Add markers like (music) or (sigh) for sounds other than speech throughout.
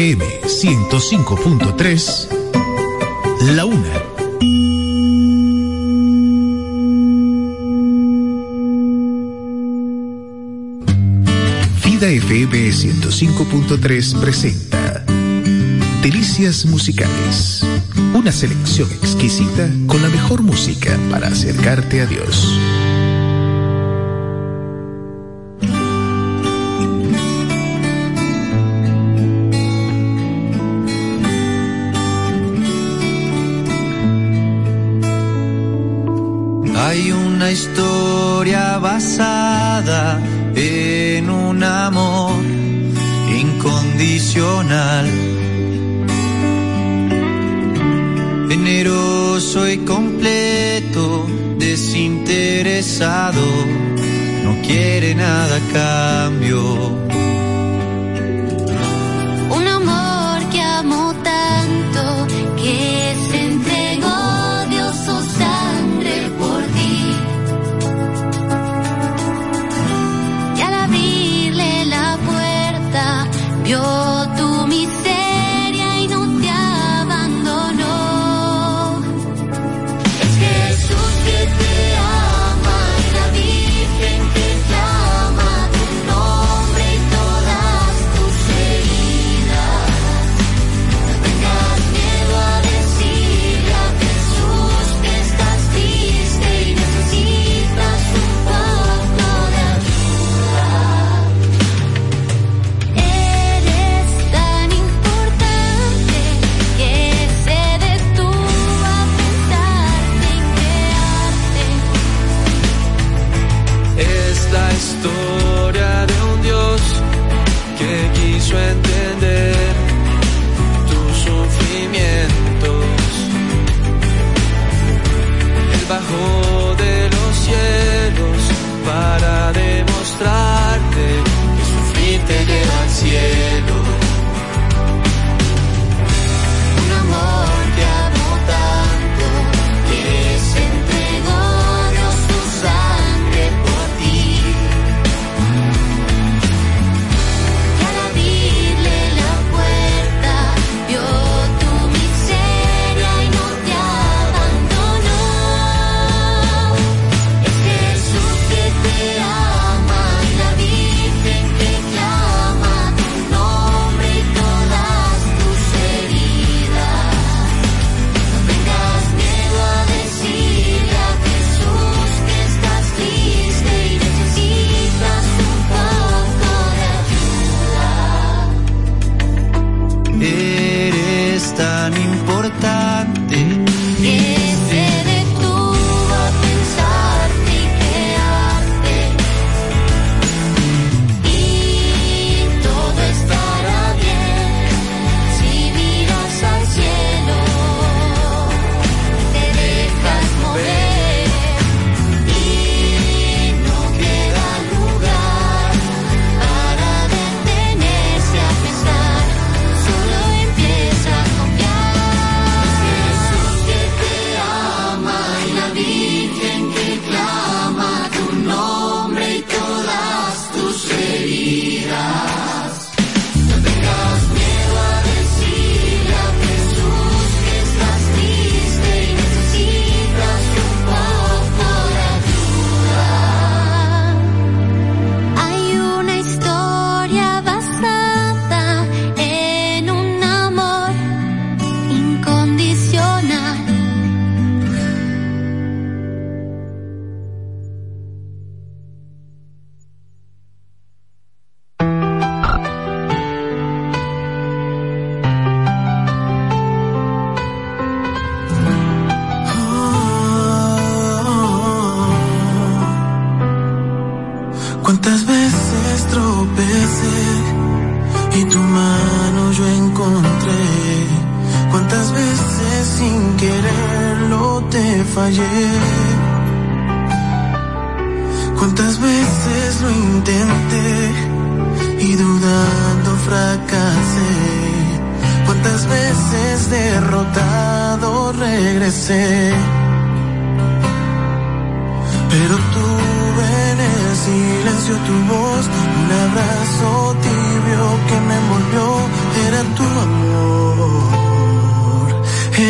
FM 105.3, La Una. Vida FM 105.3 presenta Delicias Musicales. Una selección exquisita con la mejor música para acercarte a Dios. Nada a cambio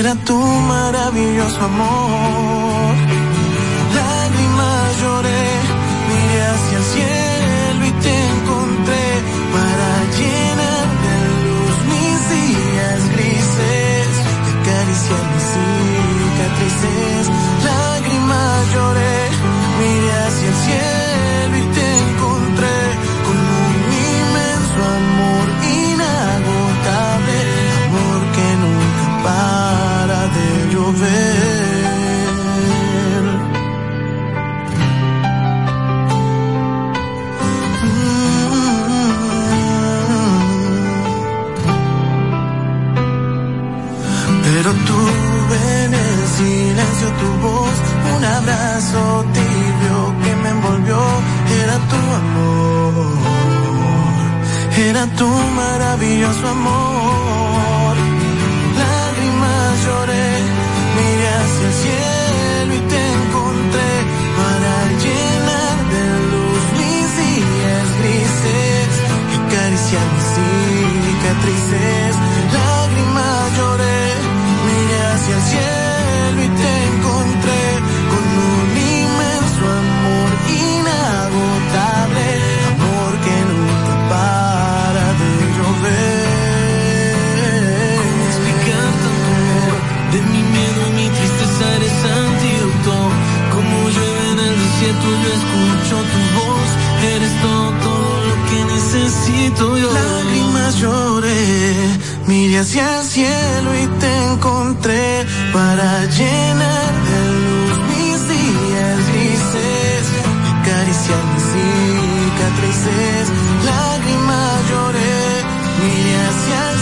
era tu maravilloso amor. Lágrimas lloré, miré hacia el cielo y te encontré para llenar de luz mis días grises, acariciar mis cicatrices. Lágrimas lloré. tu voz, un abrazo tibio que me envolvió, era tu amor, era tu maravilloso amor. Lágrimas lloré, miré hacia el cielo y te encontré para llenar de luz mis días grises y acariciar mis cicatrices. Lágrimas lloré, miré hacia el cielo. yo escucho tu voz, eres todo, lo que necesito yo. Lágrimas lloré, miré hacia el cielo y te encontré para llenar de luz mis días grises, acariciar mis cicatrices. Lágrimas lloré, miré hacia el cielo.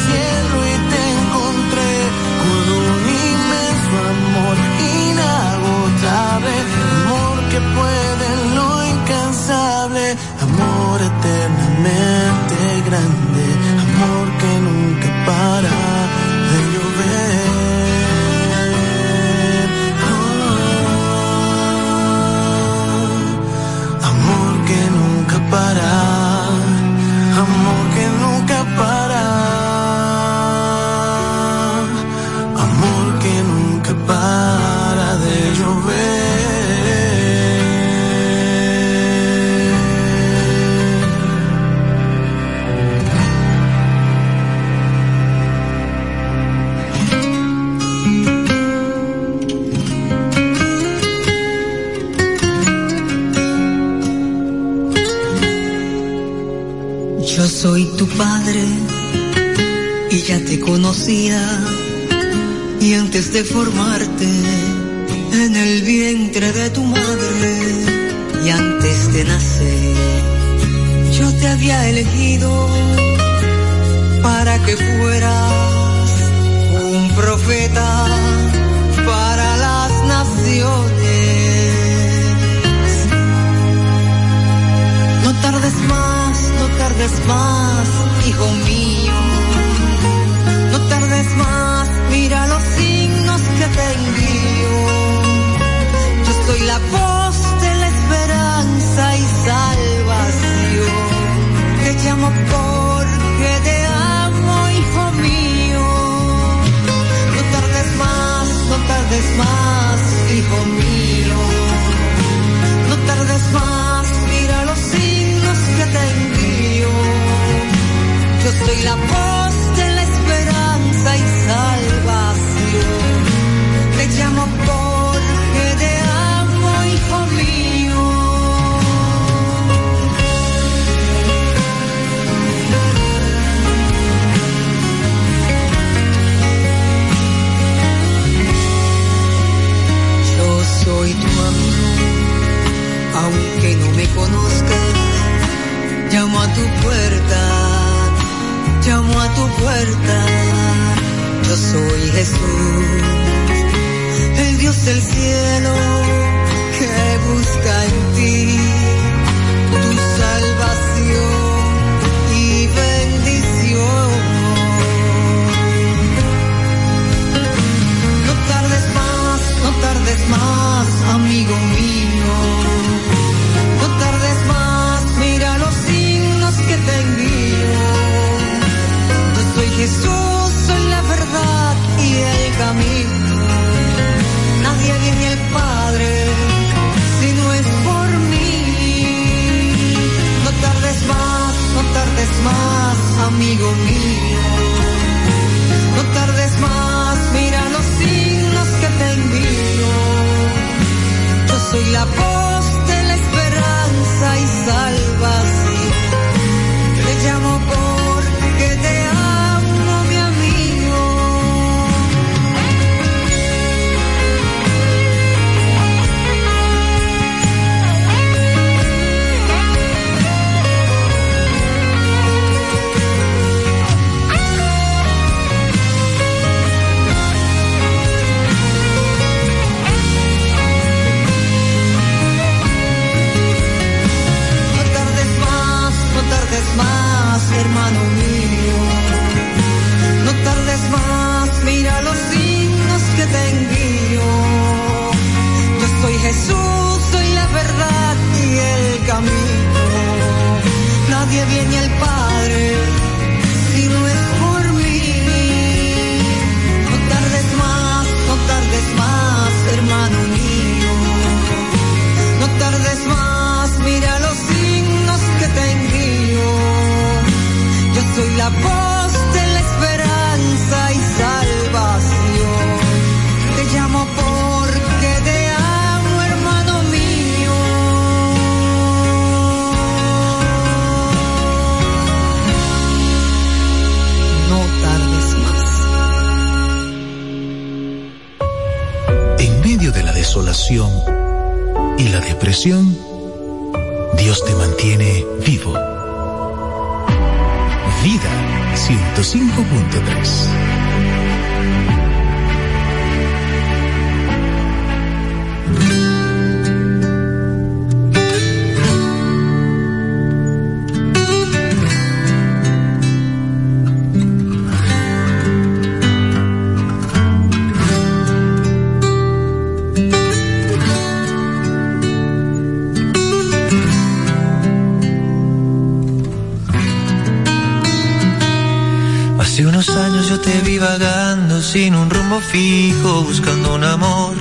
buscando un amor.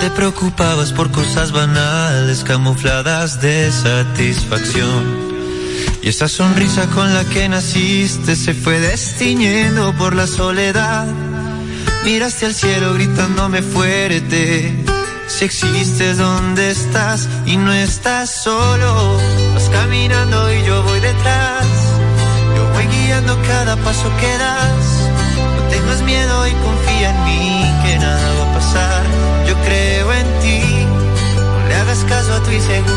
Te preocupabas por cosas banales, camufladas de satisfacción. Y esa sonrisa con la que naciste se fue destiñendo por la soledad. Miraste al cielo gritándome fuerte. Si existes, ¿dónde estás? Y no estás solo. Vas caminando y yo voy detrás. Yo voy guiando cada paso que das tengas miedo y confía en mí, que nada va a pasar. Yo creo en ti, no le hagas caso a tu inseguridad.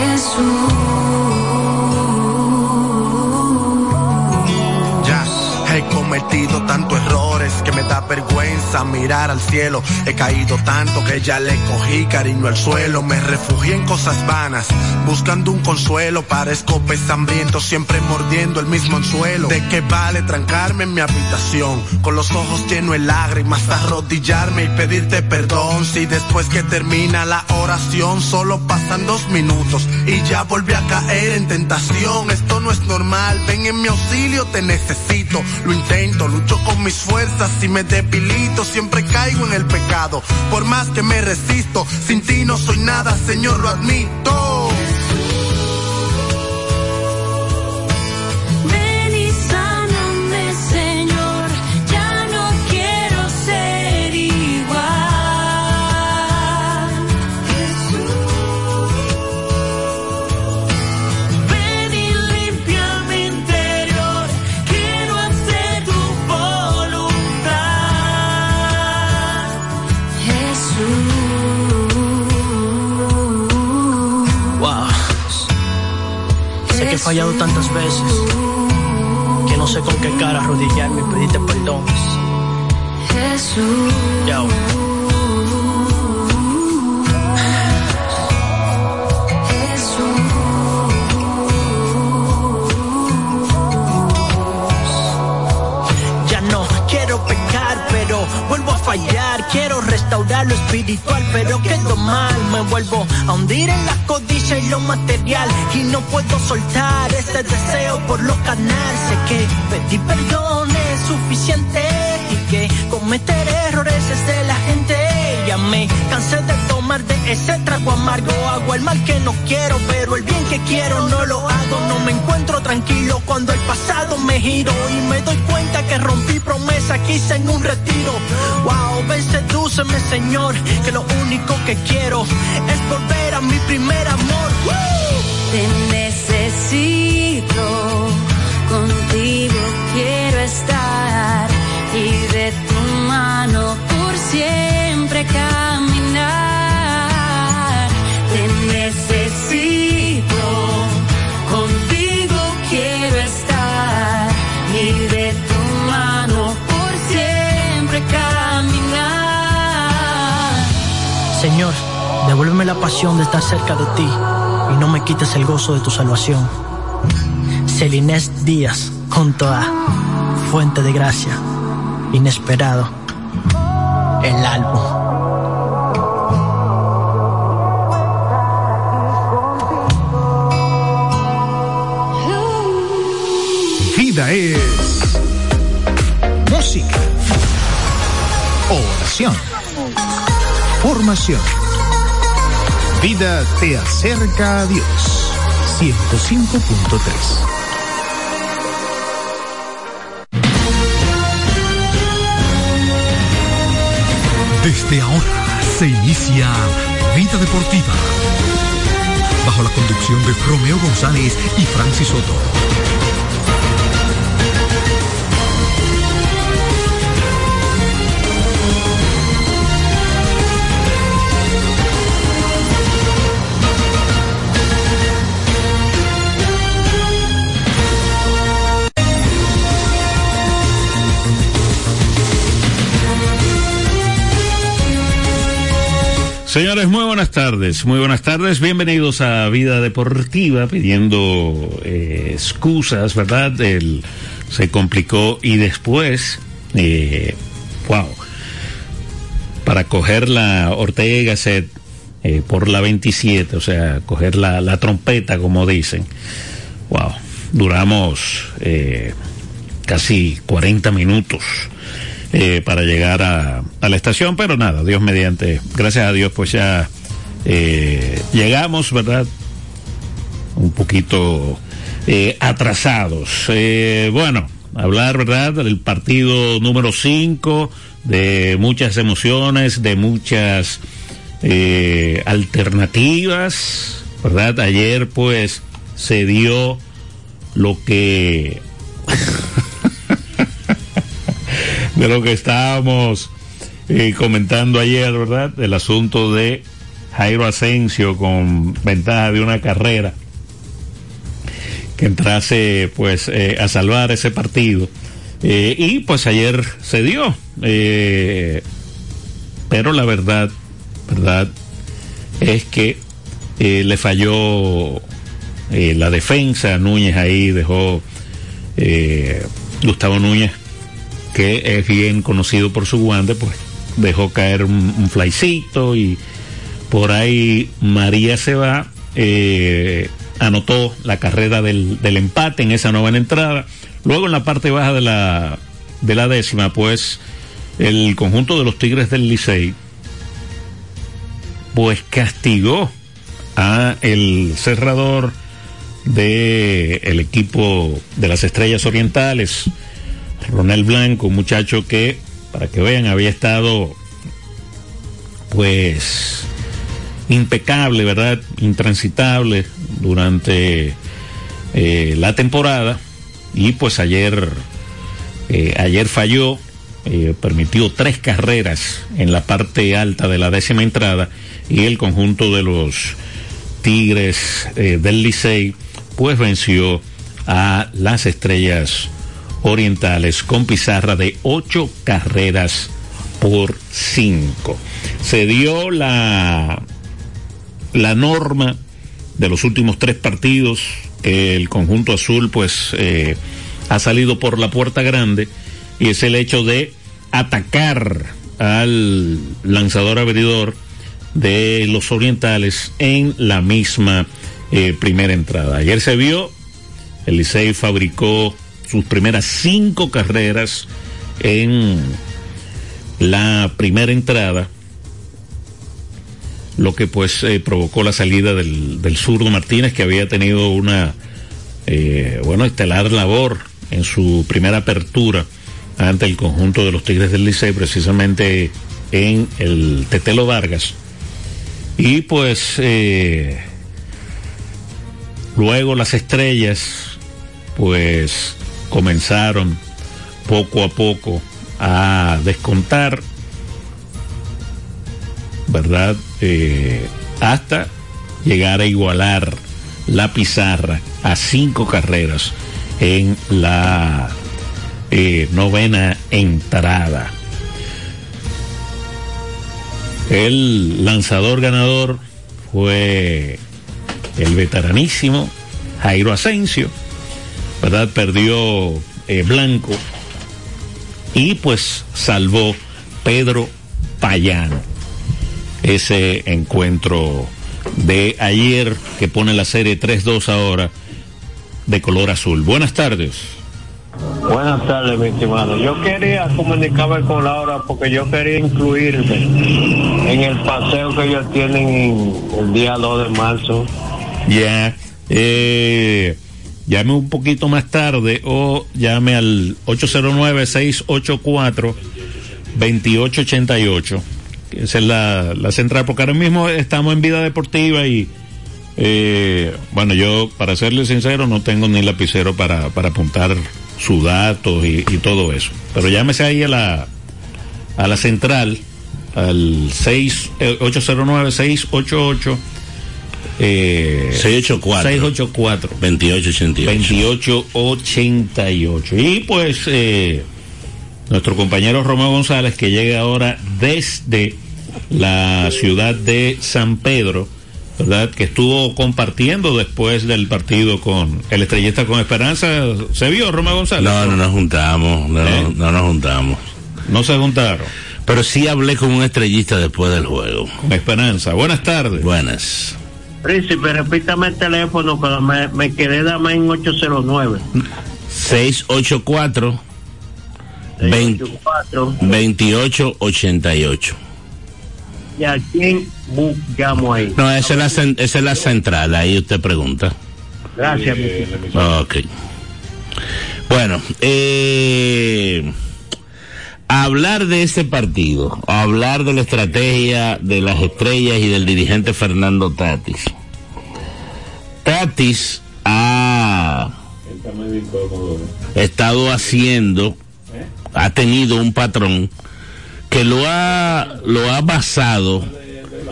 Jesús. He cometido tantos errores que me da vergüenza mirar al cielo. He caído tanto que ya le cogí cariño al suelo. Me refugié en cosas vanas, buscando un consuelo. Parezco pez hambriento, siempre mordiendo el mismo anzuelo. ¿De qué vale trancarme en mi habitación? Con los ojos llenos de lágrimas, arrodillarme y pedirte perdón. Si después que termina la oración solo pasan dos minutos y ya volví a caer en tentación. Esto no es normal, ven en mi auxilio, te necesito. Lo intento, lucho con mis fuerzas y me debilito. Siempre caigo en el pecado, por más que me resisto. Sin ti no soy nada, Señor, lo admito. Fallado tantas veces que no sé con qué cara arrodillarme y pedirte perdón. Jesús. Yo. Quiero restaurar lo espiritual, pero quedo mal. Me vuelvo a hundir en la codicia y lo material. Y no puedo soltar este deseo por lo canal. Sé que pedir perdón es suficiente y que cometer errores es de la gente. Ya me cansé de tomar de ese trago amargo. Hago el mal que no quiero, pero el bien que quiero no lo hago. No me tranquilo cuando el pasado me giro y me doy cuenta que rompí promesa que hice en un retiro. Wow, ven, sedúceme, Señor, que lo único que quiero es volver a mi primer amor. Te necesito, contigo quiero estar y de tu mano por siempre caminar. Devuélveme la pasión de estar cerca de ti y no me quites el gozo de tu salvación. Celinés Díaz, junto a Fuente de Gracia, Inesperado, el álbum. Vida es música, oración, formación. Vida te acerca a Dios. 105.3. Desde ahora se inicia Vida Deportiva. Bajo la conducción de Romeo González y Francis Soto. Señores, muy buenas tardes, muy buenas tardes, bienvenidos a Vida Deportiva, pidiendo eh, excusas, ¿verdad? El, se complicó y después, eh, wow, para coger la Ortega Gasset eh, por la 27, o sea, coger la, la trompeta, como dicen, wow, duramos eh, casi 40 minutos eh, para llegar a, la estación, pero nada, Dios mediante, gracias a Dios, pues ya eh, llegamos, ¿verdad? Un poquito eh, atrasados. bueno, hablar, ¿verdad? Del partido número 5, de muchas emociones, de muchas alternativas, ¿verdad? Ayer, pues, se dio lo que (laughs) de lo que estábamos eh, comentando ayer, ¿verdad? El asunto de Jairo Asensio con ventaja de una carrera que entrase pues eh, a salvar ese partido. Eh, y pues ayer se dio. pero la verdad, verdad, es que le falló la defensa. Núñez ahí dejó Gustavo Núñez que es bien conocido por su guante, pues dejó caer un, un flycito y por ahí María se va, eh, anotó la carrera del, del, empate en esa nueva entrada. Luego en la parte baja de la, de la décima, pues el conjunto de los Tigres del Licey, pues castigó a el cerrador de el equipo de las Estrellas Orientales, Ronel Blanco, un muchacho que, para que vean, había estado pues impecable, ¿verdad? Intransitable durante eh, la temporada y pues ayer, eh, ayer falló, eh, permitió tres carreras en la parte alta de la décima entrada y el conjunto de los Tigres del Licey pues venció a las estrellas orientales con pizarra de ocho carreras por cinco. Se dio la, la norma de los últimos tres partidos el conjunto azul pues eh, ha salido por la puerta grande y es el hecho de atacar al lanzador abridor de los orientales en la misma eh, primera entrada. Ayer se vio, el Licey fabricó sus primeras cinco carreras en la primera entrada, lo que pues eh, provocó la salida del, del zurdo Martínez, que había tenido una, eh, bueno, estelar labor en su primera apertura ante el conjunto de los Tigres del Liceo, precisamente en el Tetelo Vargas. Y pues eh, luego las estrellas, pues comenzaron poco a poco a descontar ¿verdad? Eh, hasta llegar a igualar la pizarra a cinco carreras en la eh, novena entrada. El lanzador ganador fue el veteranísimo Jairo Asensio, ¿verdad? Perdió eh, Blanco y pues salvó Pedro Payano. Ese encuentro de ayer que pone la serie 3-2 ahora de color azul. Buenas tardes. Buenas tardes, mi estimado. Yo quería comunicarme con Laura porque yo quería incluirme en el paseo que ellos tienen el día 2 de marzo. Ya. Eh, llame un poquito más tarde o llame al 809-684-2888. Esa es la, la central, porque ahora mismo estamos en vida deportiva y, eh, bueno, yo, para serle sincero, no tengo ni lapicero para, para apuntar sus datos y, todo eso. Pero llámese ahí a la, a la central, al 6, eh, 809-688. Eh, 684 684 2888 2888 y pues eh, nuestro compañero Romeo González que llega ahora desde la ciudad de San Pedro verdad que estuvo compartiendo después del partido con el estrellista con Esperanza. Se vio Romeo González No, no nos juntamos, no, ¿Eh? no nos juntamos. no se juntaron. Pero sí hablé con un estrellista después del juego. con Esperanza. Buenas tardes. Buenas. Príncipe, repítame el teléfono que me, me quedé dama en 809. 684 20 2888. ¿Y a quién bu- llamo ahí? No, esa es, la, esa es la central, ahí usted pregunta. Gracias, mi Ok. Bueno, eh, hablar de ese partido, hablar de la estrategia de las estrellas y del dirigente Fernando Tatis. Tatis ha estado haciendo, ha tenido un patrón que lo ha, lo ha basado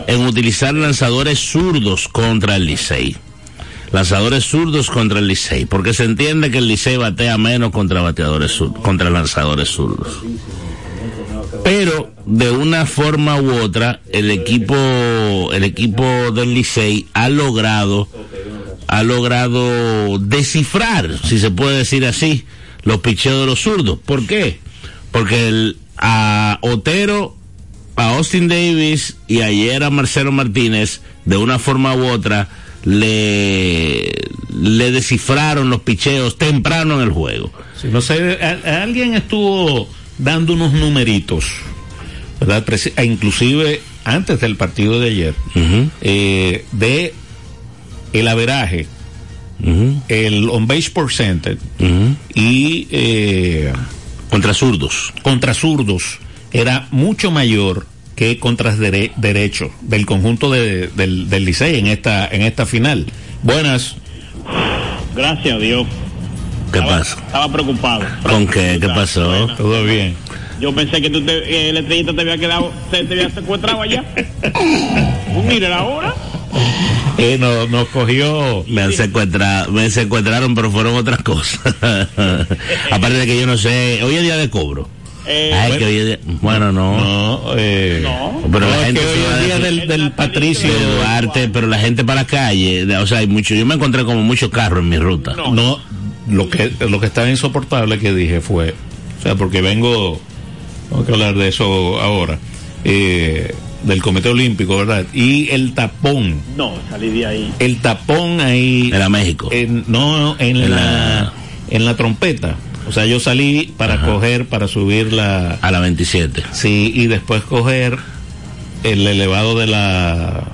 en utilizar lanzadores zurdos contra el Licey lanzadores zurdos contra el Licey, porque se entiende que el Licey batea menos contra bateadores contra lanzadores zurdos. Pero de una forma u otra, el equipo, el equipo del Licey ha logrado, ha logrado descifrar, si se puede decir así, los picheos de los zurdos. ¿Por qué? Porque el, a Otero, a Austin Davis y ayer a Marcelo Martínez, de una forma u otra, le, le descifraron los picheos temprano en el juego. Sí, no sé, alguien estuvo dando unos numeritos, ¿verdad? E inclusive antes del partido de ayer, eh, de el averaje, el on base percentage y eh, contra zurdos. Contra zurdos era mucho mayor que contra dere- derechos del conjunto de- del, del Licey en esta en esta final. Buenas. Gracias a Dios. ¿Qué pasa? Estaba preocupado. ¿Con qué? ¿Qué pasó? Todo bien. Yo pensé que tú te, eh, el estrellita te había quedado, te, te había secuestrado allá. Pues mire la hora. (laughs) Eh, no- nos cogió. Me han secuestrado, me secuestraron, pero fueron otras cosas. (laughs) Aparte de que yo no sé, hoy es día de cobro. Eh, Ay, que hoy es día- bueno, no. No, eh, Pero No, la es gente que hoy es día del, del Patricio de Duarte, pero la gente para la calle, de- o sea, hay mucho, yo me encontré como muchos carros en mi ruta. No, lo que lo que estaba insoportable que dije fue, o sea, porque vengo, tengo que hablar de eso ahora, eh, del Comité Olímpico, ¿verdad? Y el tapón, No, salí de ahí. el tapón ahí. Era México. En, no, en, En la, la- en la trompeta. O sea, yo salí para coger, para subir la... A la 27. Sí, y después coger el elevado de la...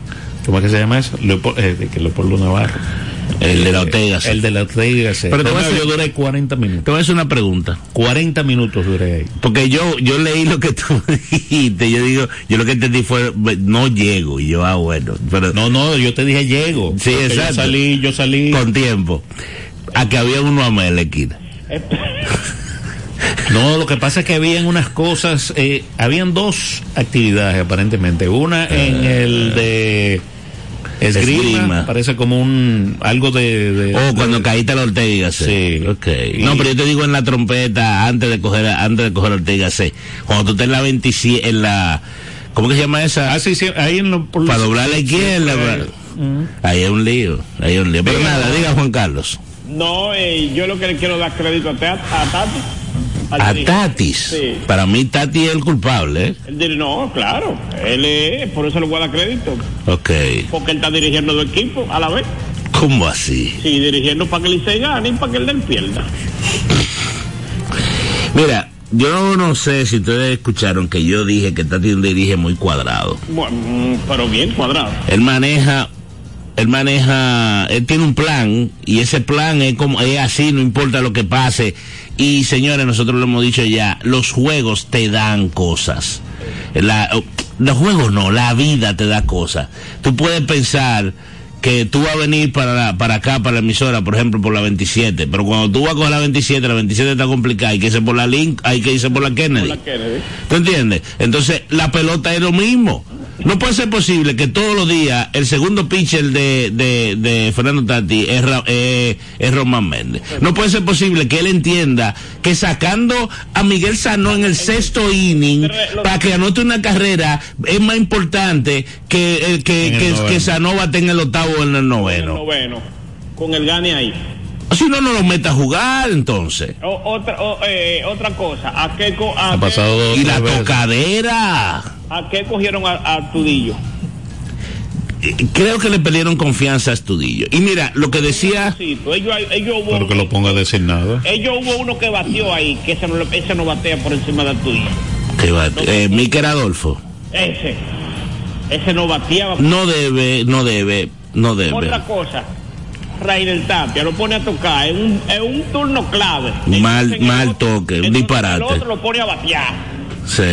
¿Cómo es que se llama eso? Leopoldo, eh, de que Leopoldo Navarro. El de la Ortega. El de la Ortega. Pero te voy a Entonces, hacer- yo duré 40 minutos. Te voy a hacer una pregunta. 40 minutos duré ahí. Porque yo, yo leí lo que tú (laughs) dijiste, yo digo, yo lo que entendí fue, no llego, y yo, ah, bueno, pero... No, no, yo te dije llego. Sí, exacto. Yo salí, yo salí. Con tiempo. A que había uno a más en la esquina. (laughs) No, lo que pasa es que habían unas cosas, eh, habían dos actividades aparentemente. Una en el de esgrima, Esgrima. parece como un algo de... de- Oh, cuando caíste a la Ortega C. Sí. Ok. Y- No, pero yo te digo en la trompeta, antes de coger, antes de coger la Ortega C. Cuando tú estés en la 27, en la, ¿cómo que se llama esa? Ah, sí, sí, ahí en lo, por- Para doblar a la izquierda. Sí, para- Ahí es un lío, ahí es un lío. Pero nada, diga Juan Carlos. No, eh, yo lo que le quiero dar crédito a, Te- a Tati. A. Tatis. Sí. Para mí Tati es el culpable, ¿eh? Él no, claro, él es, por eso le voy a dar crédito, Ok. porque él está dirigiendo dos equipos a la vez. ¿Cómo así? Sí, dirigiendo para que el Licey gane y para que el del pierda. Mira, yo no sé si ustedes escucharon que yo dije que Tati dirige muy cuadrado. Bueno, pero bien cuadrado. Él maneja, él maneja, él tiene un plan y ese plan es como es así, no importa lo que pase. Y señores, nosotros lo hemos dicho ya, los juegos te dan cosas. La- los juegos no, la vida te da cosas. Tú puedes pensar que tú vas a venir para, la- para acá, para la emisora, por ejemplo, por la 27, pero cuando tú vas a coger la 27, la 27 está complicada, hay que irse por la Link, hay que irse por la Kennedy. La Kennedy. ¿Tú entiendes? Entonces, la pelota es lo mismo. No puede ser posible que todos los días el segundo pitcher de, de, de Fernando Tati es, eh, es Román Méndez. No puede ser posible que él entienda que sacando a Miguel Sano en el sexto inning para que anote una carrera es más importante que, eh, que, que, noveno. que Sano bate en el octavo o en el En el noveno. noveno, con el gane ahí. Si no, no lo meta a jugar entonces. O- otra, o, eh, otra cosa, ¿a qué, co- a Ha pasado dos Y la veces. tocadera. ¿a qué cogieron a, a Tudillo? Eh, Creo que le perdieron confianza a Estudillo. Y mira, lo que decía... Sí, pues ellos, ellos hubo, Pero que lo ponga designado. ellos hubo uno que batió ahí, que ese no, ese no batea por encima de Tudillo. que va- eh, Miquel Adolfo. Ese, ese no bateaba. No debe, no debe, no debe. Otra cosa, Rainer Tapia lo pone a tocar en un, en un turno clave. Mal- Entonces, mal otro- toque, un disparate. El otro lo pone a batear. Sí.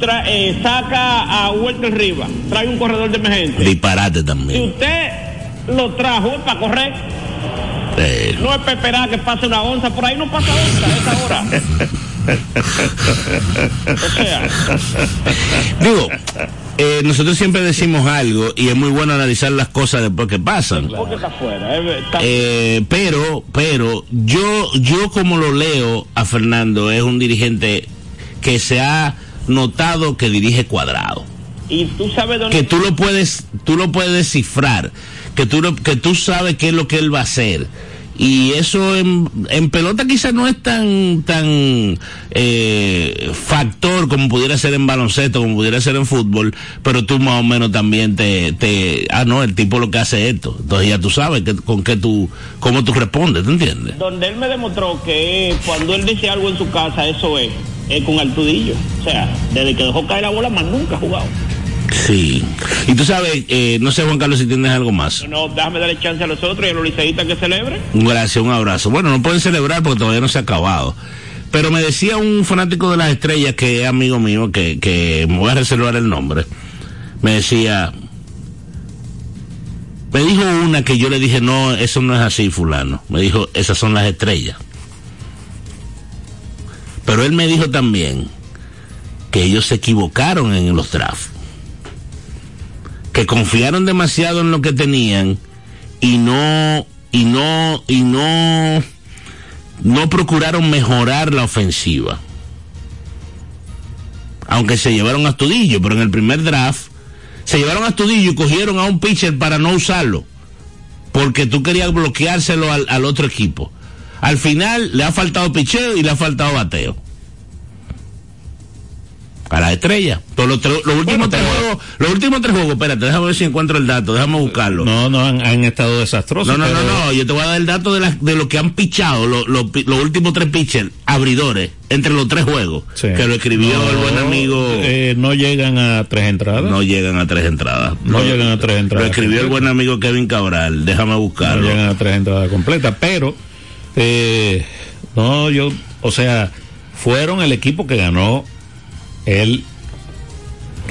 Tra- eh, saca a Walter Rivas, trae un corredor de emergencia. Disparate Si también. usted lo trajo es para correr, Eh, no es para esperar que pase una onza, por ahí no pasa onza a esa hora. (laughs) o sea, digo, eh, nosotros siempre decimos algo y es muy bueno analizar las cosas después que pasan. eh, Eh, pero, pero yo, yo como lo leo a Fernando es un dirigente que se ha notado que dirige cuadrado. y tú sabes dónde... que tú lo puedes tú lo puedes descifrar que tú lo- que tú sabes qué es lo que él va a hacer y eso en, en pelota quizás no es tan tan eh, factor como pudiera ser en baloncesto como pudiera ser en fútbol pero tú más o menos también te, te ah no el tipo lo que hace es esto entonces ya tú sabes que, con qué tú cómo tú respondes ¿tú entiendes? donde él me demostró que cuando él dice algo en su casa, eso es, es con Altudillo. O sea, desde que dejó caer la bola, más nunca ha jugado. Sí y tú sabes eh, no sé Juan Carlos si tienes algo más No, déjame darle chance a los otros y a los liceístas que celebren. Gracias, un abrazo. Bueno, no pueden celebrar porque todavía no se ha acabado. Pero me decía un fanático de las estrellas que es amigo mío, que, que me voy a reservar el nombre. Me decía, me dijo una que yo le dije, no, eso no es así, fulano. Me dijo, esas son las estrellas. Pero él me dijo también que ellos se equivocaron en los drafts. Que confiaron demasiado en lo que tenían y no y no y no no procuraron mejorar la ofensiva. Aunque se llevaron a Astudillo pero en el primer draft se llevaron a Astudillo y cogieron a un pitcher para no usarlo porque tú querías bloqueárselo al, al otro equipo. Al final le ha faltado picheo y le ha faltado bateo a la estrella. Todos los, últimos tres juegos, los últimos tres juegos, espérate, déjame ver si encuentro el dato, déjame buscarlo. No, no, han, han estado desastrosos. No, no, no, pero- no, yo te voy a dar el dato de, la- de lo que han pichado los, últimos tres pitchers, abridores, entre los tres juegos, Sí. que lo escribió No, el buen amigo. eh, no llegan a tres entradas. no llegan a tres entradas. No llegan a tres entradas Lo escribió el buen amigo Kevin Cabral, déjame no buscarlo. llegan a tres entradas completas, pero eh, no, yo, o sea, fueron el equipo que ganó el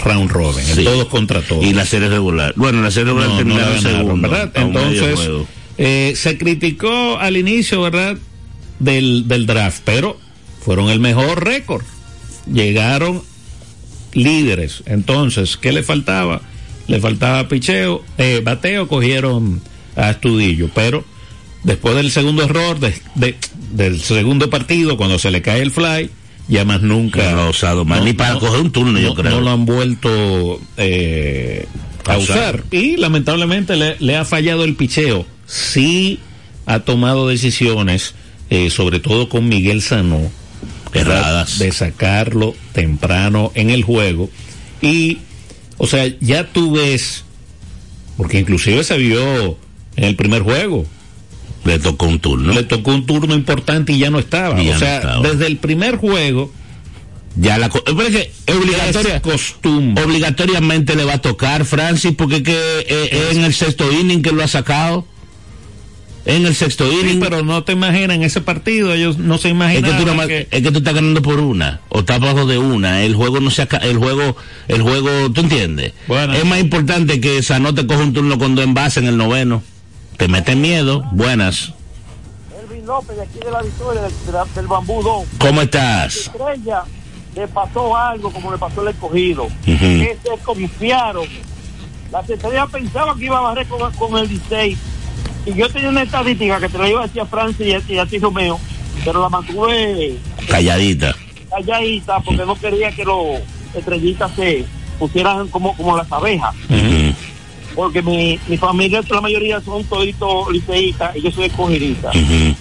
round robin, el todos contra todos. Y la serie regular. Bueno, la serie regular No, no terminaron la ganaron, segundo. ¿verdad? Entonces, eh, se criticó al inicio, ¿verdad? Del, del draft, pero fueron el mejor récord. Llegaron líderes. Entonces, ¿qué le faltaba? Le faltaba picheo, eh, bateo, cogieron a Astudillo, pero después del segundo error de, de- del segundo partido, cuando se le cae el fly, ya más nunca. No ha usado más, ni para coger un turno, yo creo. No lo han vuelto eh, a A usar. usar. Y lamentablemente le, le ha fallado el picheo. Sí ha tomado decisiones, eh, sobre todo con Miguel Sanó. Erradas. de sacarlo temprano en el juego. Y, o sea, ya tú ves, porque inclusive se vio en el primer juego. Le tocó un turno. Le tocó un turno importante y ya no estaba. Ya o no sea, estaba. desde el primer juego. Ya la obligatoria, costumbre. obligatoriamente le va a tocar Francis porque es que eh, es en el sexto inning que lo ha sacado. En el sexto Sí, inning. pero no te imaginas en ese partido, ellos no se es imaginan que, tú es que tú estás ganando por una o estás abajo de una. El juego no se el juego, el juego, ¿tú entiendes? Bueno. Es más importante que Sanó te coja un turno con dos envases en el noveno. Te mete miedo. Buenas. Elvin López, de aquí de la victoria del, de la- del Bambú 2. ¿Cómo estás? Estrella le pasó algo como le pasó al escogido. Ujú. Que se confiaron. Las estrellas pensaban que iba a barrer con, con el 16. Y yo tenía una estadística que te la iba a decir a Francia y a, y a ti Romeo, pero la mantuve Calladita. calladita porque no quería que los estrellitas se pusieran como, como las abejas. Porque mi, mi familia, la mayoría son toditos liceístas y yo soy escogidista. Ujú.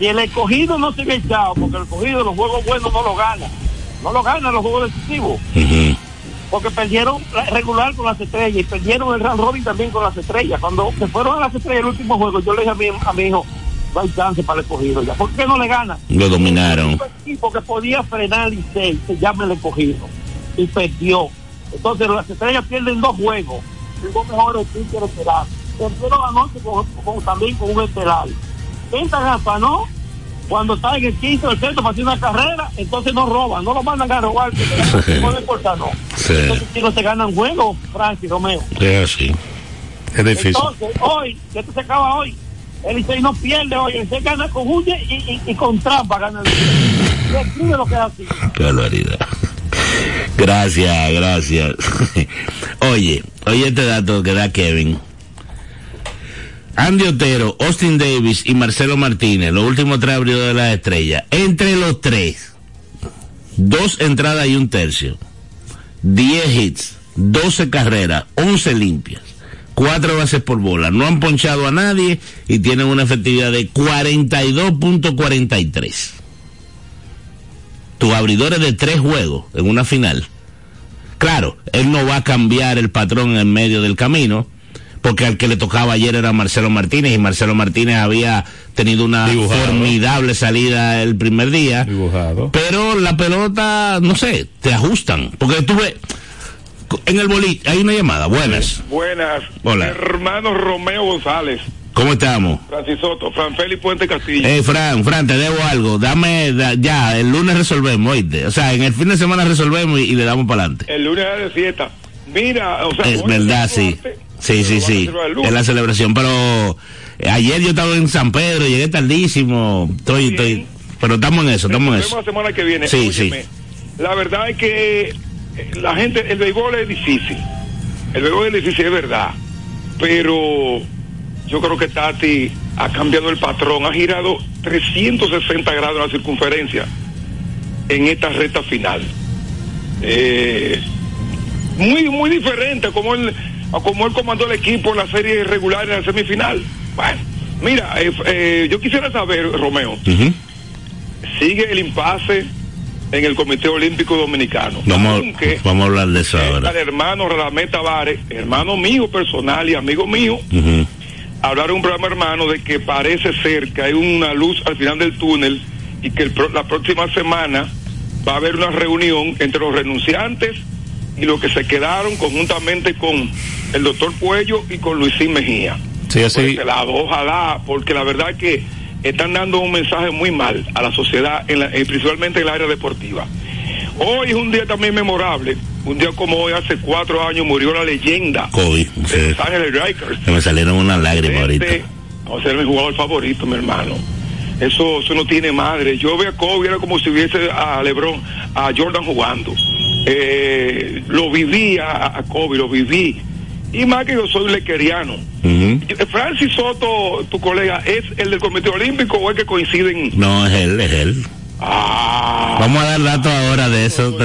Y el escogido no se ve echado, porque el escogido los juegos buenos no lo gana. No lo gana los juegos decisivos. Porque perdieron la- regular con las estrellas y perdieron el round robin también con las estrellas. Cuando se fueron a las estrellas el último juego, yo le dije a mi, a mi hijo, no hay chance para el escogido ya. ¿Por qué no le gana? Lo dominaron. Un equipo que podía frenar al Licey, se llama el escogido. Y perdió. Entonces las estrellas pierden dos juegos. Y dos mejores pitchers estelares. Perdieron anoche con, con- también con un estelar. Entran a Sanó cuando está en el quinto o el sexto para hacer una carrera, entonces no roban, no lo mandan a robar, ponen por Sanó. Sí. Entonces si no se ganan juegos, Francis Romeo. Es así. Es difícil. Entonces, hoy, que esto se acaba hoy, el Licey no pierde hoy, el Licey gana con huye y, y, y con trampa gana el Licey. Y escribe lo que es así. Qué barbaridad. Gracias, gracias. (laughs) Oye, oye este dato que da Kevin. Andy Otero, Austin Davis y Marcelo Martínez, los últimos tres abridores de la estrella. Entre los tres, dos entradas y un tercio, 10 hits, 12 carreras, 11 limpias, cuatro bases por bola. No han ponchado a nadie y tienen una efectividad de 42.43 tus abridores de tres juegos en una final. Claro, él no va a cambiar el patrón en medio del camino, porque al que le tocaba ayer era Marcelo Martínez y Marcelo Martínez había tenido una Dibujado. formidable salida el primer día. Dibujado. Pero la pelota, no sé, te ajustan, porque tú ves, en el boliche hay una llamada, buenas. Buenas. Hola. Hermano Romeo González, ¿Cómo estamos? Francis Soto, Fran Félix Puente Castillo. Eh, Fran, Fran, te debo algo. Dame, da- ya, el lunes resolvemos, oíste. O sea, en el fin de semana resolvemos y, y le damos para adelante. El lunes era de fiesta. Mira, o sea, Es verdad, es sí. Sí, sí, sí. Es la celebración, pero eh, ayer yo estaba en San Pedro, llegué tardísimo. Estoy, estoy, pero estamos en eso, estamos en eso. la semana que viene. Sí, Óyeme, La verdad es que eh, la gente, el béisbol es difícil. El béisbol es difícil, es verdad. Pero yo creo que Tati ha cambiado el patrón, ha girado 360 grados en la circunferencia en esta recta final. Eh, muy, muy diferente a como él, como él comandó el equipo en la serie regular en la semifinal. Bueno, mira, eh, eh, yo quisiera saber, Romeo, sigue el impasse en el Comité Olímpico Dominicano. Vamos, Aunque vamos a hablar de eso ahora. al hermano Radamés Tavares, hermano mío personal y amigo mío, Ujú. Hablar un programa hermano de que parece ser que hay una luz al final del túnel y que el pro- la próxima semana va a haber una reunión entre los renunciantes y los que se quedaron conjuntamente con el doctor Puello y con Luisín Mejía. Sí, así. Por ese lado, ojalá, porque la verdad que están dando un mensaje muy mal a la sociedad, en la- eh, principalmente en el área deportiva. Hoy es un día también memorable. Un día como hoy, hace cuatro años, murió la leyenda sí. de Los Ángeles Strikers. Se me salieron unas lágrimas ahorita. Este, vamos a ser mi jugador favorito, mi hermano. Eso, eso no tiene madre. Yo veo a Kobe, era como si hubiese a LeBron, a Jordan jugando. Eh, lo viví a, a Kobe, lo viví. Y más que yo soy lequeriano. Yo- Francis Soto, tu colega, ¿es el del Comité Olímpico o es que coinciden? No, es él, es él. Ah, Vamos a dar datos ahora de eso. (laughs)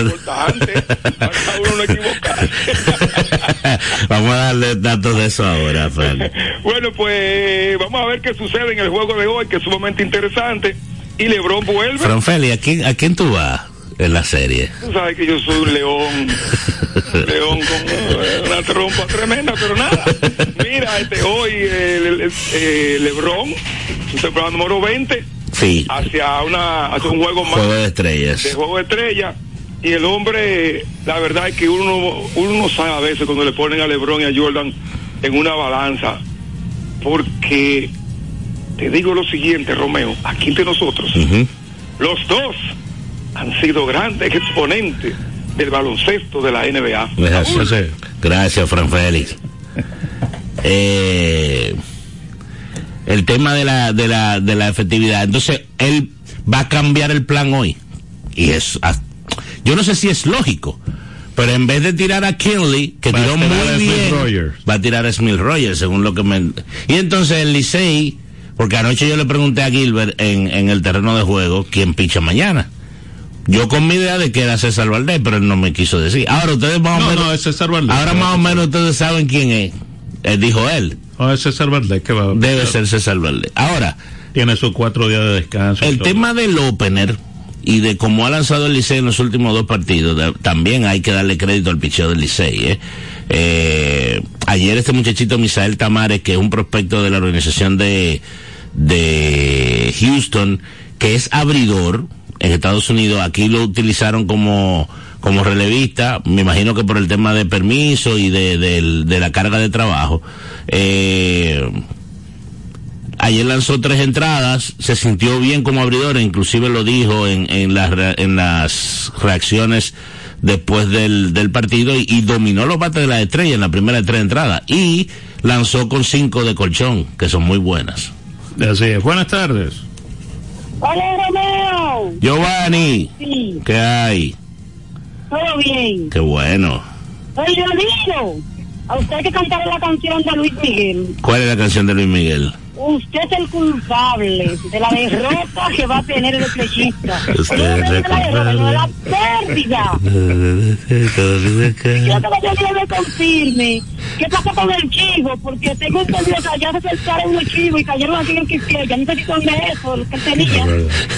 Vamos a darle datos de eso ahora, Fran. Bueno, pues vamos a ver qué sucede en el juego de hoy, que es sumamente interesante. Y Lebron vuelve. Fran Feli, ¿a quién, ¿a quién tú vas en la serie? Tú sabes que yo soy un león, un (laughs) león con una trompa tremenda, pero nada. Mira, este, hoy el, el- eh, Lebron, su temporada número 20, Sí, hacia, una, hacia un juego más Juego de Estrellas. de juego de estrella. Y el hombre, la verdad es que uno, uno no sabe a veces cuando le ponen a Lebron y a Jordan en una balanza. Porque te digo lo siguiente, Romeo, aquí entre nosotros, los dos han sido grandes exponentes del baloncesto de la NBA. Así. Gracias, Fran Félix. Eh, el tema de la, de la, de la efectividad. Entonces, él va a cambiar el plan hoy. Y es, ah, yo no sé si es lógico, pero en vez de tirar a Kinley, que Va tiró muy a Smith bien, Rogers. va a tirar a Smith Rogers, según lo que me... Y entonces el Licey, porque anoche yo le pregunté a Gilbert en, en el terreno de juego, ¿quién picha mañana? Yo con mi idea de que era César Valdés, pero él no me quiso decir. Ahora ustedes más o No, menos... no, es César Valdés. Ahora más o menos ustedes saben quién es. Eh, dijo él. No, es César Valdés que va a Debe ser César Valdés. Ahora, Tiene sus cuatro días de descanso. el tema del opener y de cómo ha lanzado el Licey en los últimos dos partidos, también hay que darle crédito al picheo del Licey. ¿eh? Eh, ayer este muchachito Misael Tamares, que es un prospecto de la organización de, de Houston, que es abridor en Estados Unidos, aquí lo utilizaron como como relevista, me imagino que por el tema de permiso y de, de la carga de trabajo. Eh, Ayer lanzó tres entradas, se sintió bien como abridor, inclusive lo dijo en, en, las, en las reacciones después del, del partido y, y dominó los bates de la estrella en la primera de tres entradas y lanzó con cinco de colchón, que son muy buenas. Así es. Buenas tardes. Hola, Romeo. Giovanni, Sí, ¿qué hay? Todo bien. Qué bueno. Oye, amigo, a usted hay que cantar la canción de Luis Miguel. ¿Cuál es la canción de Luis Miguel? Usted es el culpable de la derrota que va a tener el flechista. (laughs) Usted No es el la derrota, no de la pérdida. Quiero que mañana me confirme qué pasó con el chivo, porque tengo entendido que allá se acercaron unos chivos y cayeron aquí en Quisqueya. No sé si son de eso, lo que él tenía.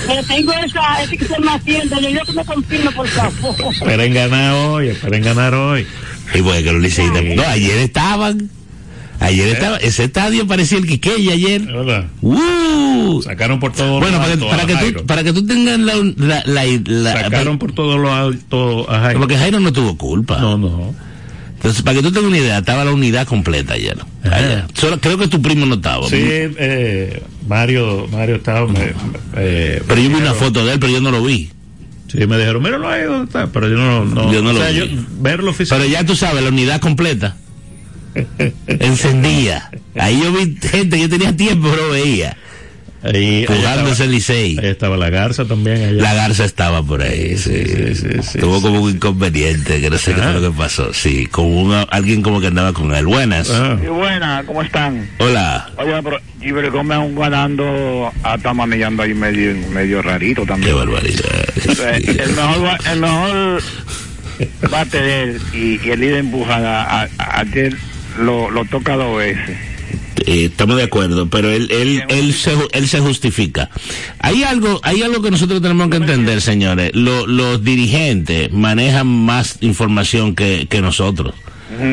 Pero tengo esa, esa información, yo quiero que me confirme, por favor. Esperen ganar hoy, esperen ganar hoy. Y bueno, que los liceístas- No, ayer estaban. Ayer estaba. Ese estadio parecía el Quiqueya ayer. ¡Uh! Sacaron por todo Bueno, lo para, que, para, que tú, para que tú tengas la. la, la, la- Sacaron por todo lo alto a Jairo. Porque Jairo no tuvo culpa. No, no. Entonces, para que tú tengas una idea, estaba la unidad completa ayer. Allá. Solo, creo que tu primo no estaba. Sí, eh, Mario, Mario estaba. me- eh, Pero yo vi una foto de él, pero yo no lo vi. Sí, me dijeron, míralo ahí donde está, pero yo no, no, Yo no o lo sea, vi. yo- verlo Pero ya tú sabes, la unidad completa. Encendía. Ahí yo vi gente, yo tenía tiempo, pero veía. Ahí, Jugándose el Licey. Ahí estaba la Garza también. Allá. La Garza estaba por ahí, sí. Tuvo como un inconveniente, que no sé qué fue lo que pasó. Sí, con un, alguien como que andaba con él. Buenas. Ah. Y buena, ¿cómo están? Hola. Oye, pero Gilbert Gómez aún ganando, ah, está manejando ahí medio, medio rarito también. Qué barbaridad. (laughs) El mejor, el mejor bate de él y, y el líder empujada a, a, ayer lo, lo toca dos veces. Eh, estamos de acuerdo, pero él, él, él, se, él se justifica. Hay algo, hay algo que nosotros tenemos que entender, señores. Lo- los dirigentes manejan más información que, que nosotros.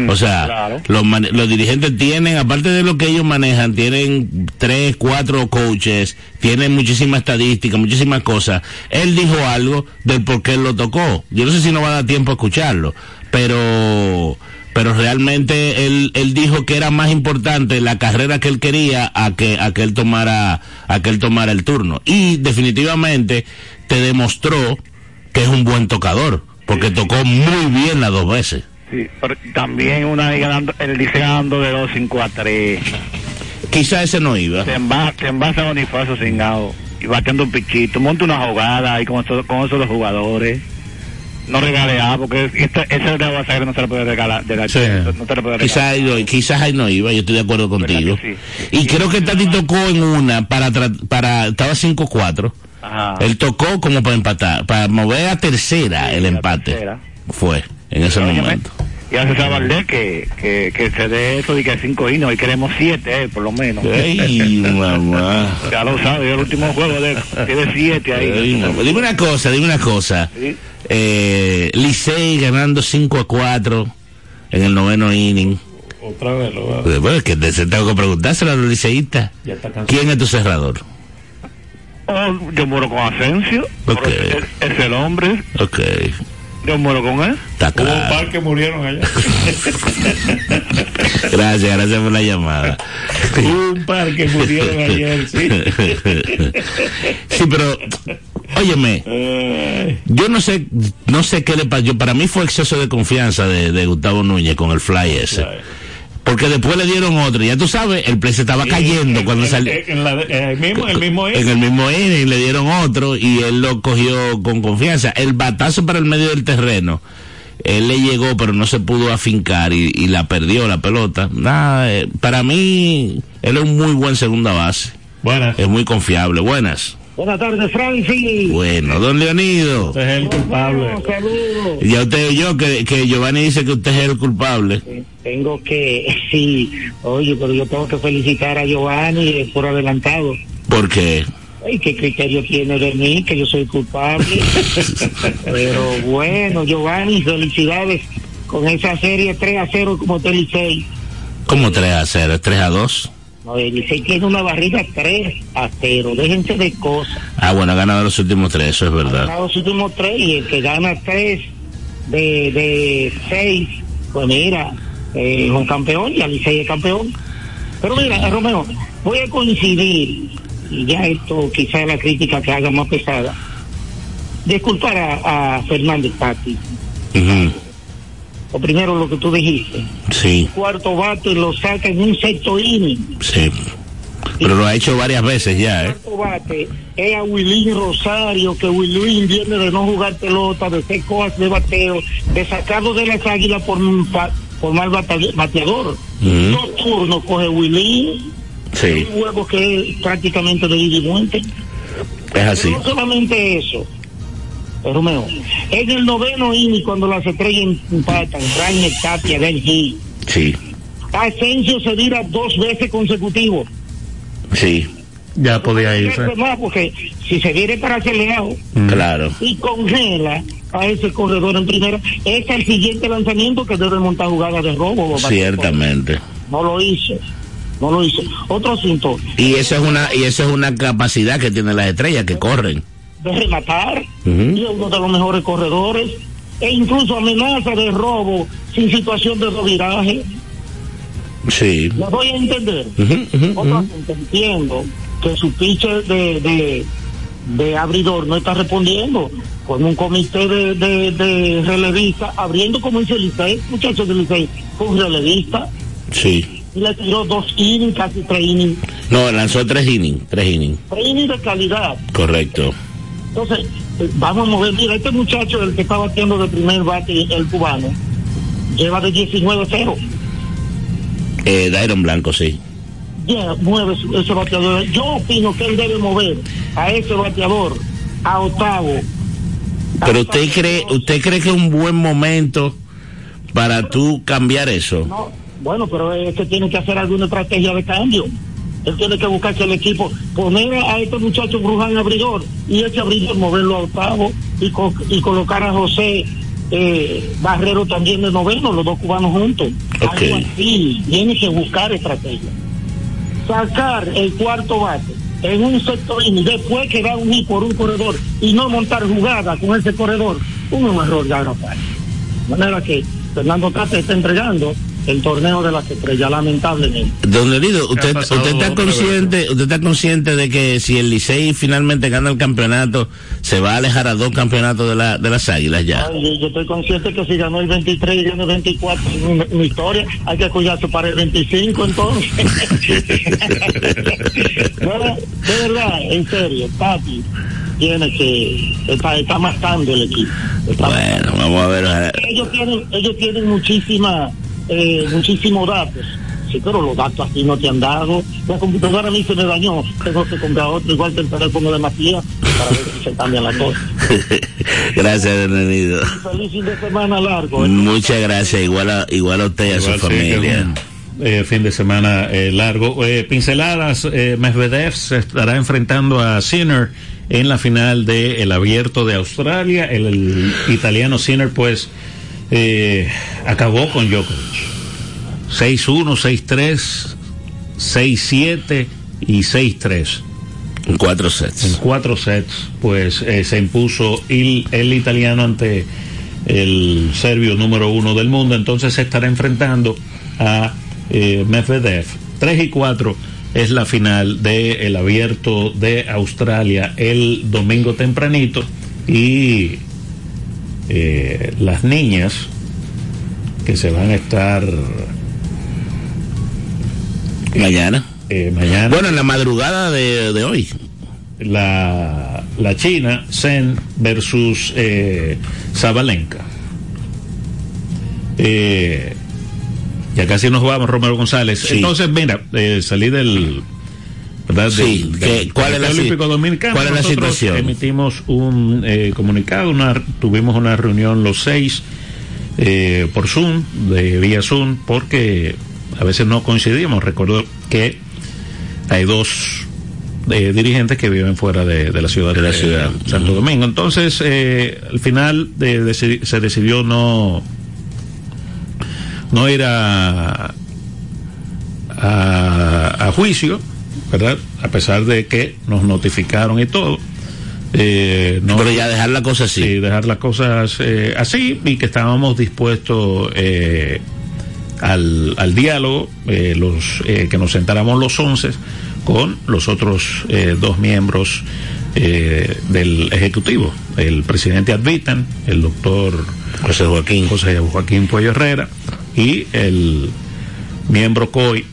O sea, claro. los, los dirigentes tienen, aparte de lo que ellos manejan, tienen tres, cuatro coaches, tienen muchísima estadística, muchísimas cosas. Él dijo algo del por qué él lo tocó. Yo no sé si no va a dar tiempo a escucharlo, pero pero realmente él, él dijo que era más importante la carrera que él quería a que a que él tomara a que él tomara el turno y definitivamente te demostró que es un buen tocador porque tocó muy bien las dos veces Sí, pero también una vez ganando, el dice ganando de 2 5 a 3. quizá ese no iba Se envasa, envasa Bonifacio Singado y bateando un pichito, monta una jugada ahí con con esos dos jugadores. No regale A, porque esta, esa de Aguasagre no se la puede regalar. De la, Sí. No te la puede Quizás regalar. no- quizás ahí no iba, yo estoy de acuerdo contigo. Y creo que Tati tocó en una para, para estaba 5-4. Ajá. Él tocó como para empatar, para mover a tercera el empate. tercera. Fue en ese momento. Y hace Valdés que, que, que se dé eso de que cinco hinos y queremos siete, eh, por lo menos. Mamá. (laughs) Ya lo sabe, el último juego de, tiene siete ahí. Dime una cosa, dime una cosa. Eh, Licey ganando 5 a 4 en el noveno inning. Otra vez lo va. Pues, Bueno, es que te- tengo que preguntárselo a los liceístas. ¿Quién es tu cerrador? Oh, yo muero con Asensio, Ok, es, es el hombre, ok. yo muero con él. Está Hubo un claro. par que murieron allá. (laughs) Gracias, gracias por la llamada. un par que murieron ayer, sí. (laughs) Sí, pero, óyeme, yo no sé, no sé qué le pasó. Para mí fue exceso de confianza de, de Gustavo Núñez con el fly ese. Porque después le dieron otro. Ya tú sabes, el play se estaba cayendo cuando En- salió. en- la- el mismo, el mismo En el mismo inning le dieron otro y él lo cogió con confianza. El batazo para el medio del terreno, él le llegó pero no se pudo afincar y, y la perdió la pelota. Nada, eh, para mí, él es un muy buen segunda base. Buenas. Es muy confiable. Buenas. Buenas tardes, Francis. Bueno, don Leonido. Usted es el culpable. Saludos. Ya usted oyó que, que Giovanni dice que usted es el culpable. Tengo que, (laughs) sí, oye, pero yo tengo que felicitar a Giovanni eh, por adelantado. Porque Ay, ¿Qué criterio tiene de mí? Que yo soy culpable. (laughs) pero bueno, Giovanni, felicidades con esa serie 3 a 0 como te Licey. ¿Cómo 3 a 0? ¿Es 3 a 2? No, el Licey tiene una barriga 3 a 0. Déjense de cosas. Ah, bueno, ha ganado los últimos tres, eso es verdad. Ganado los últimos 3 y el que gana 3 de, de 6, pues mira, eh, es un campeón y el Licey es campeón. Pero mira, Romeo, voy a coincidir, y ya esto quizá es la crítica que haga más pesada, disculpar a, a Fernández. Ujú, O primero lo que tú dijiste. Sí, Cuarto bate lo saca en un sexto inning. sí. Pero lo ha hecho varias veces ya, ¿eh? Cuarto bate es a Wilín Rosario, que Wilín viene de no jugar pelota, de hacer cosas de bateo, de sacarlo de las águilas por, por mal bateador. Dos turnos coge Wilín, Sí, un juego que es prácticamente de ida y vuelta. es así. Pero no solamente eso, Romeo. En el noveno inning, cuando las estrellas empatan, Rainer Tapia, Ben Gil, Sí, Asensio se vira dos veces consecutivos. sí. Ya podía irse. Más, porque si se viene para acelerado Claro. y congela a ese corredor en primera, es el siguiente lanzamiento que debe montar jugada de robo. Ciertamente. No lo hizo. No lo hizo. Otro asunto, Y eso es una y eso es una capacidad que tienen las estrellas que corren. De rematar, Ujú. y es uno de los mejores corredores, e incluso amenaza de robo sin situación de viraje. Sí. Lo voy a entender. Ujú. asunto, entiendo que su pitcher de, de, de abridor no está respondiendo con un comité de, de, de relevistas, abriendo como dice el Licey, muchachos del Licey, un relevista Sí. y le tiró dos innings, casi tres innings, No, lanzó tres innings, tres innings. tres innings de calidad. Correcto. Entonces, eh, vamos a mover, mira, este muchacho, el que está batiendo de primer bate, el cubano, lleva de 19-0. Eh, Dairon Blanco, sí. ya mueve ese bateador. Yo opino que él debe mover a ese bateador a octavo. Pero usted cree, usted cree que es un buen momento para tú cambiar eso. No, bueno, pero es que tiene que hacer alguna estrategia de cambio. Él tiene que buscar que el equipo, poner a este muchacho Bruján abridor y ese abridor moverlo a octavo y, co- y colocar a José eh, Barrero también de noveno, los dos cubanos juntos. Ok. Algo así, tiene que buscar estrategia. Sacar el cuarto bate en un sector y después que da un por un corredor y no montar jugada con ese corredor, un error ya no De manera que Fernando Tata está entregando el torneo de las estrellas, lamentablemente. Don Elido, usted, usted está consciente, usted está consciente de que si el Licey finalmente gana el campeonato, se va a alejar a dos campeonatos de, la, de las águilas ya. Ay, yo, yo estoy consciente que si ganó el 23 y ganó el 24 en mi, mi historia, hay que cuidarse para el 25 entonces. (laughs) no, de verdad, en serio, Tati tiene que, está, está matando el equipo. Está Bueno, vamos a ver. ellos tienen, ellos tienen muchísima, eh, muchísimos datos. Sí, pero los datos así no te han dado. La computadora a mí se me dañó. Tengo que comprar otro igual que el teléfono de Matías para ver si se cambian las cosas. (laughs) Gracias, Elido. Feliz fin de semana largo. ¿eh? Muchas gracias, igual a, igual a usted y a su sí, familia. eh, fin de semana eh, largo. Eh, pinceladas, eh, Medvedev se estará enfrentando a Sinner en la final del el abierto de Australia. El, el italiano Sinner, pues, eh, acabó con Djokovic. 6-1, 6-3, 6-7 y 6-3. En cuatro sets. En cuatro sets, pues eh, se impuso el, el italiano ante el serbio número uno del mundo. Entonces se estará enfrentando a eh, Medvedev. 3 y 4 es la final del abierto de Australia el domingo tempranito. Y eh, las niñas que se van a estar Mañana. eh, mañana. Bueno, en la madrugada de, de hoy. la, la China, Zen versus eh, Zabalenka. Eh, ya casi nos vamos, Romero González. Sí. Entonces, mira, eh, salí del. ¿Verdad? Sí, Del- ¿qué- del cuál es la Olímpico Dominicano. cuál es la situación? Emitimos un eh, comunicado, una, tuvimos una reunión los seis eh, por Zoom, de vía Zoom, porque a veces no coincidimos. Recuerdo que hay dos eh, dirigentes que viven fuera de, de la ciudad de, la ciudad. Santo Domingo. Entonces, eh, al final eh, se decidió no no ir a, a, a juicio, ¿verdad? A pesar de que nos notificaron y todo. Eh, no, Pero ya dejar la cosa así. Sí, dejar las cosas eh, así y que estábamos dispuestos eh, al, al diálogo, eh, los eh, que nos sentáramos los once con los otros eh, dos miembros eh, del Ejecutivo, el presidente Advitan, el doctor José Joaquín. José Joaquín Puello Herrera y el miembro COI,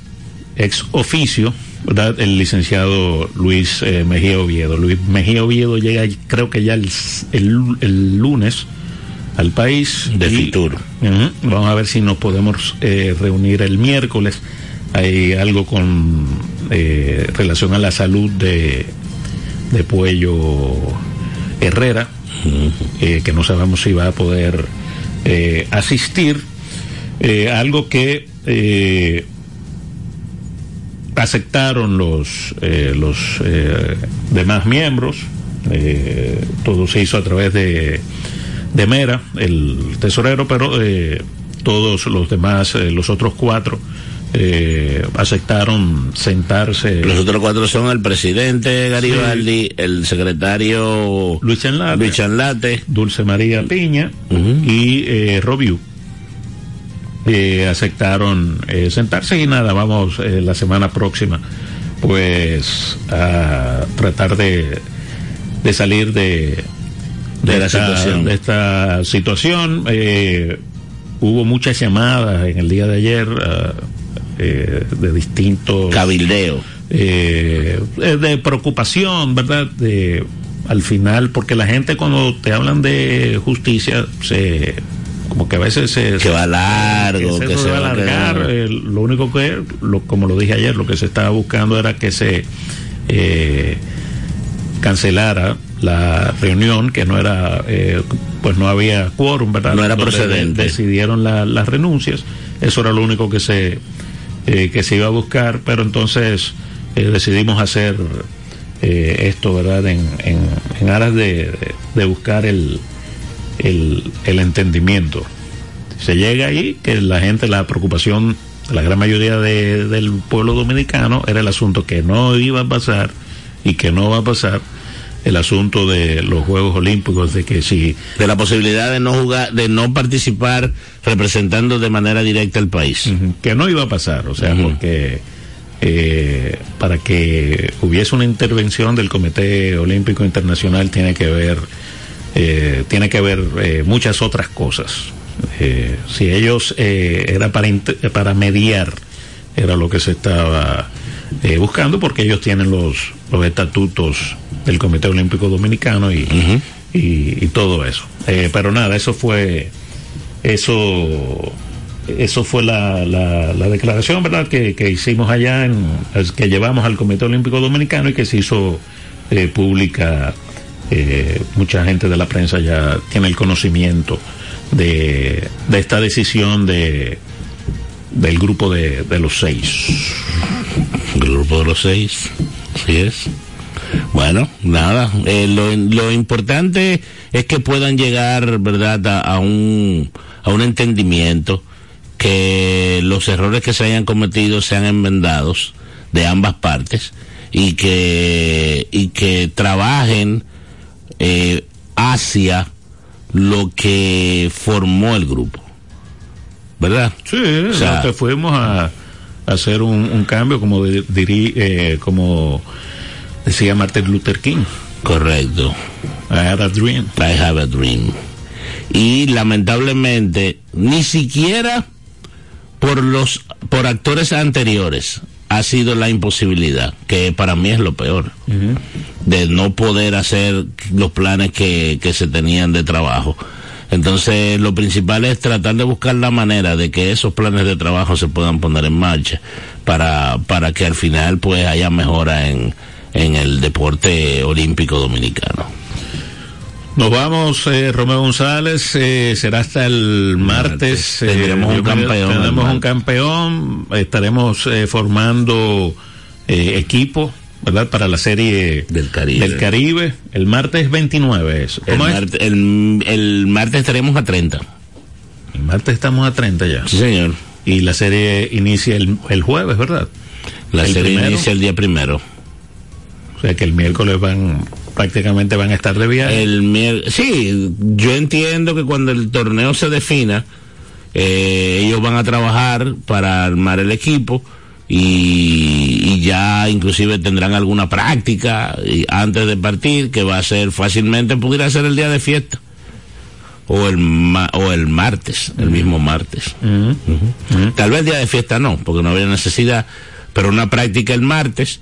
ex oficio, ¿verdad? el licenciado Luis eh, Mejía Oviedo. Luis Mejía Oviedo llega, creo que ya el, el- el lunes al país. De Fitur. Ujú, Vamos a ver si nos podemos eh, reunir el miércoles. Hay algo con eh, relación a la salud de, de Puello Herrera, eh, que no sabemos si va a poder eh, asistir. Algo que eh, aceptaron los, eh, los eh, demás miembros. eh, todo se hizo a través de, de Mera, el tesorero, pero eh, todos los demás, eh, los otros cuatro, eh, aceptaron sentarse. Los otros cuatro son el presidente Garibaldi, el secretario Luis Chanlate, Luis Dulce María Piña y eh, Robiu. Eh, aceptaron eh, sentarse y nada, vamos eh, la semana próxima pues a tratar de, de salir de, De la esta, situación. de esta situación. Eh, hubo muchas llamadas en el día de ayer eh, de distintos cabildeo. de preocupación, ¿verdad? De, al final, porque la gente cuando te hablan de justicia, se como que a veces se, Que va largo, que que se, va a alargar. eh, lo único que, lo, como lo dije ayer, lo que se estaba buscando era que se eh, cancelara la reunión, que no era, eh, pues no había quórum, ¿verdad? No era procedente. Decidieron la- las renuncias. Eso era lo único que se eh, que se iba a buscar, pero entonces eh, decidimos hacer eh, esto, ¿verdad? En, en, en aras de, de buscar el, el, el entendimiento. Se llega ahí que la gente, la preocupación de la gran mayoría de- del pueblo dominicano era el asunto que no iba a pasar y que no va a pasar el asunto de los Juegos Olímpicos, de que si... De la posibilidad de no jugar, de no participar representando de manera directa al país. Que no iba a pasar, o sea, porque eh, para que hubiese una intervención del Comité Olímpico Internacional tiene que ver, eh, tiene que ver eh, muchas otras cosas. Eh, si ellos eh, era para, para mediar, era lo que se estaba eh, buscando, porque ellos tienen los, los estatutos del Comité Olímpico Dominicano y, y, y todo eso. Pero nada, eso fue eso eso fue la, la, la declaración verdad que, que hicimos allá en que llevamos al Comité Olímpico Dominicano y que se hizo eh, pública eh, mucha gente de la prensa ya tiene el conocimiento de, de esta decisión de del grupo de, los seis El grupo de los seis, así es. Bueno, nada, eh, lo, lo importante es que puedan llegar, ¿verdad?, a, a un, a un entendimiento, que los errores que se hayan cometido sean enmendados de ambas partes y que, y que trabajen eh, hacia lo que formó el grupo. ¿Verdad? Sí, O sea, lo que fuimos a, a hacer un, un cambio, como dirí- eh, como decía Martin Luther King. Correcto. I had a dream. I have a dream. Y lamentablemente, ni siquiera por los, por actores anteriores ha sido la imposibilidad, que para mí es lo peor, de no poder hacer los planes que, que se tenían de trabajo. Entonces, lo principal es tratar de buscar la manera de que esos planes de trabajo se puedan poner en marcha para, para que al final pues haya mejora en, en el deporte olímpico dominicano. Nos vamos, eh, Romeo González, eh, será hasta el martes. eh, Tendremos un campeón, Tenemos hermano. un campeón, estaremos eh, formando eh, equipo, ¿verdad? Para la serie del Caribe. Del Caribe. El martes 29 es. El, ¿Cómo es? el- el martes estaremos a 30. El martes estamos a 30 ya. Sí, señor. Y la serie inicia el, el jueves, ¿verdad? La El serie primero. inicia el día primero. O sea que el miércoles van, prácticamente van a estar de viaje. El sí, yo entiendo que cuando el torneo se defina, eh, ellos van a trabajar para armar el equipo y, y ya inclusive tendrán alguna práctica y antes de partir que va a ser fácilmente pudiera ser el día de fiesta. O el ma- o el martes el mismo martes. Ujú. tal vez día de fiesta no porque no habría necesidad pero una práctica el martes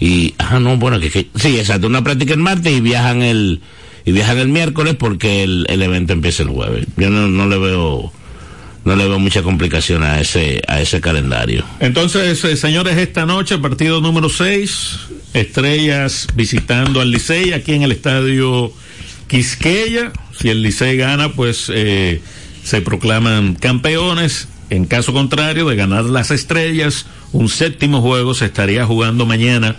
y ah no bueno que, sí exacto una práctica el martes y viajan el y viajan el miércoles porque el, el evento empieza el jueves yo no, no le veo no le veo mucha complicación a ese a ese calendario Entonces, eh, señores, esta noche, partido número 6, Estrellas visitando al Licey aquí en el estadio Quisqueya. Si el Licey gana, pues eh, se proclaman campeones. En caso contrario, de ganar las Estrellas, un séptimo juego se estaría jugando mañana.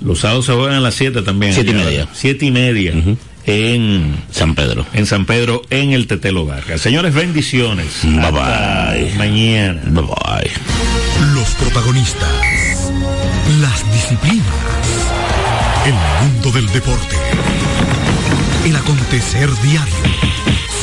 Los sábados se juegan a las 7 también. Siete y allá, media. Siete y media. En San Pedro. En San Pedro, en el Tetelo Vargas. Señores, bendiciones. Bye Hasta bye. Mañana. Bye bye. Los protagonistas, las disciplinas, el mundo del deporte, el acontecer diario.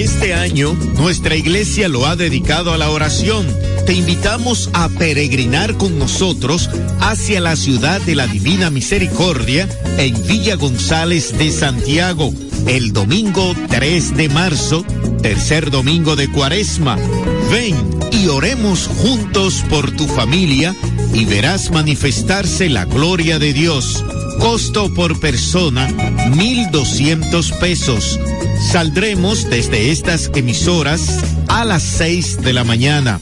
Este año, nuestra iglesia lo ha dedicado a la oración. Te invitamos a peregrinar con nosotros hacia la ciudad de la Divina Misericordia en Villa González de Santiago, el domingo 3 de marzo, tercer domingo de Cuaresma. Ven y oremos juntos por tu familia y verás manifestarse la gloria de Dios. Costo por persona, 1.200 pesos. Saldremos desde estas emisoras a las 6 de la mañana.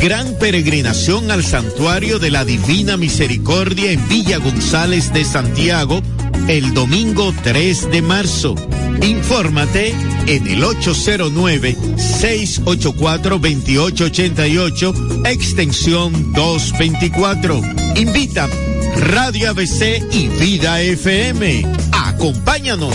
Gran peregrinación al santuario de la Divina Misericordia en Villa González de Santiago el domingo 3 de marzo. Infórmate en el 809-684-2888, extensión 224. Invita Radio ABC y Vida FM. Acompáñanos.